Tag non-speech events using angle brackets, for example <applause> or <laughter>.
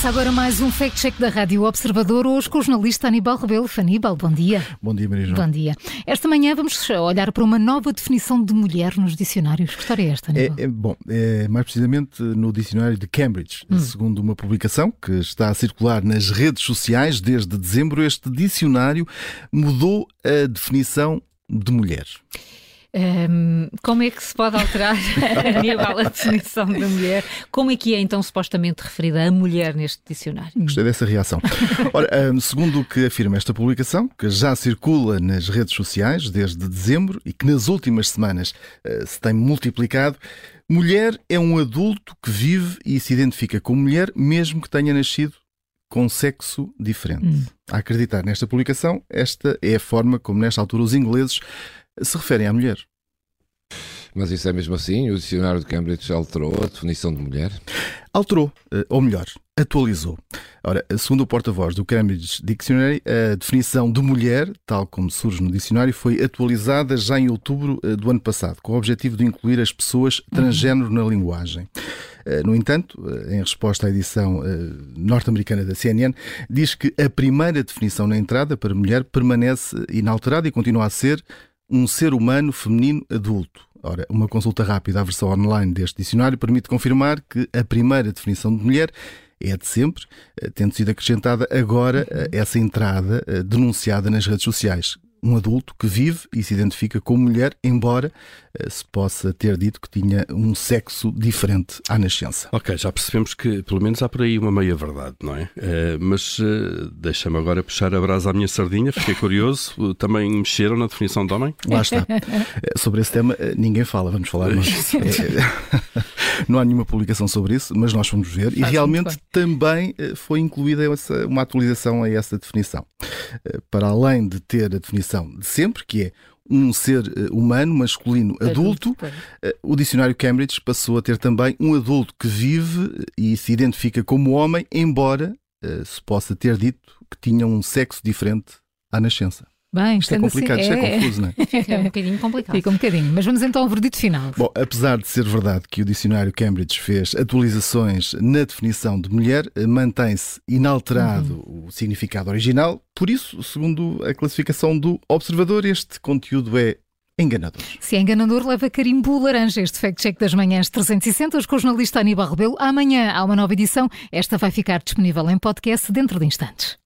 Começa agora mais um Fact Check da Rádio Observador, hoje com o jornalista Aníbal Rebelo. Aníbal, bom dia. Bom dia, Maria Bom dia. Esta manhã vamos olhar para uma nova definição de mulher nos dicionários. Que história é esta, Aníbal? É, é, bom, é mais precisamente no dicionário de Cambridge. Hum. Segundo uma publicação que está a circular nas redes sociais desde dezembro, este dicionário mudou a definição de mulher. Um, como é que se pode alterar <laughs> a nível da definição da mulher? Como é que é então supostamente referida a mulher neste dicionário? Gostei dessa reação. Ora, um, segundo o que afirma esta publicação, que já circula nas redes sociais desde dezembro e que nas últimas semanas uh, se tem multiplicado, mulher é um adulto que vive e se identifica como mulher, mesmo que tenha nascido com sexo diferente. Hum. A acreditar nesta publicação, esta é a forma como, nesta altura, os ingleses se referem à mulher. Mas isso é mesmo assim? O dicionário de Cambridge alterou a definição de mulher? Alterou, eh, ou melhor, atualizou. Ora, segundo o porta-voz do Cambridge Dictionary, a definição de mulher, tal como surge no dicionário, foi atualizada já em outubro eh, do ano passado, com o objetivo de incluir as pessoas transgênero na linguagem. Eh, no entanto, em resposta à edição norte-americana da CNN, diz que a primeira definição na entrada para mulher permanece inalterada e continua a ser um ser humano feminino adulto. Ora, uma consulta rápida à versão online deste dicionário permite confirmar que a primeira definição de mulher é de sempre, eh, tendo sido acrescentada agora eh, essa entrada eh, denunciada nas redes sociais um adulto que vive e se identifica como mulher, embora uh, se possa ter dito que tinha um sexo diferente à nascença. Ok, já percebemos que pelo menos há por aí uma meia verdade, não é? Uh, mas uh, deixa-me agora puxar a brasa à minha sardinha, fiquei curioso. <laughs> Também mexeram na definição de homem? Lá está. <laughs> sobre esse tema ninguém fala, vamos falar nós. <laughs> não há nenhuma publicação sobre isso, mas nós vamos ver. E realmente também foi incluída essa, uma atualização a essa definição. Para além de ter a definição definição de sempre, que é um ser eh, humano, masculino, adulto, adulto eh, o dicionário Cambridge passou a ter também um adulto que vive e se identifica como homem, embora uh, se possa ter dito que tinha um sexo diferente à nascença. Bem, isto é complicado, assim, isto é, é confuso, não é? <laughs> Fica um bocadinho complicado. Fica um bocadinho. Mas vamos então ao verdito final. Bom, apesar de ser verdade que o dicionário Cambridge fez atualizações na definição de mulher, mantém-se inalterado uhum. o significado original. Por isso, segundo a classificação do observador, este conteúdo é enganador. Se é enganador, leva carimbo laranja. Este Fact Check das Manhãs 360 com o jornalista Aníbal Rebelo. Amanhã há uma nova edição. Esta vai ficar disponível em podcast dentro de instantes.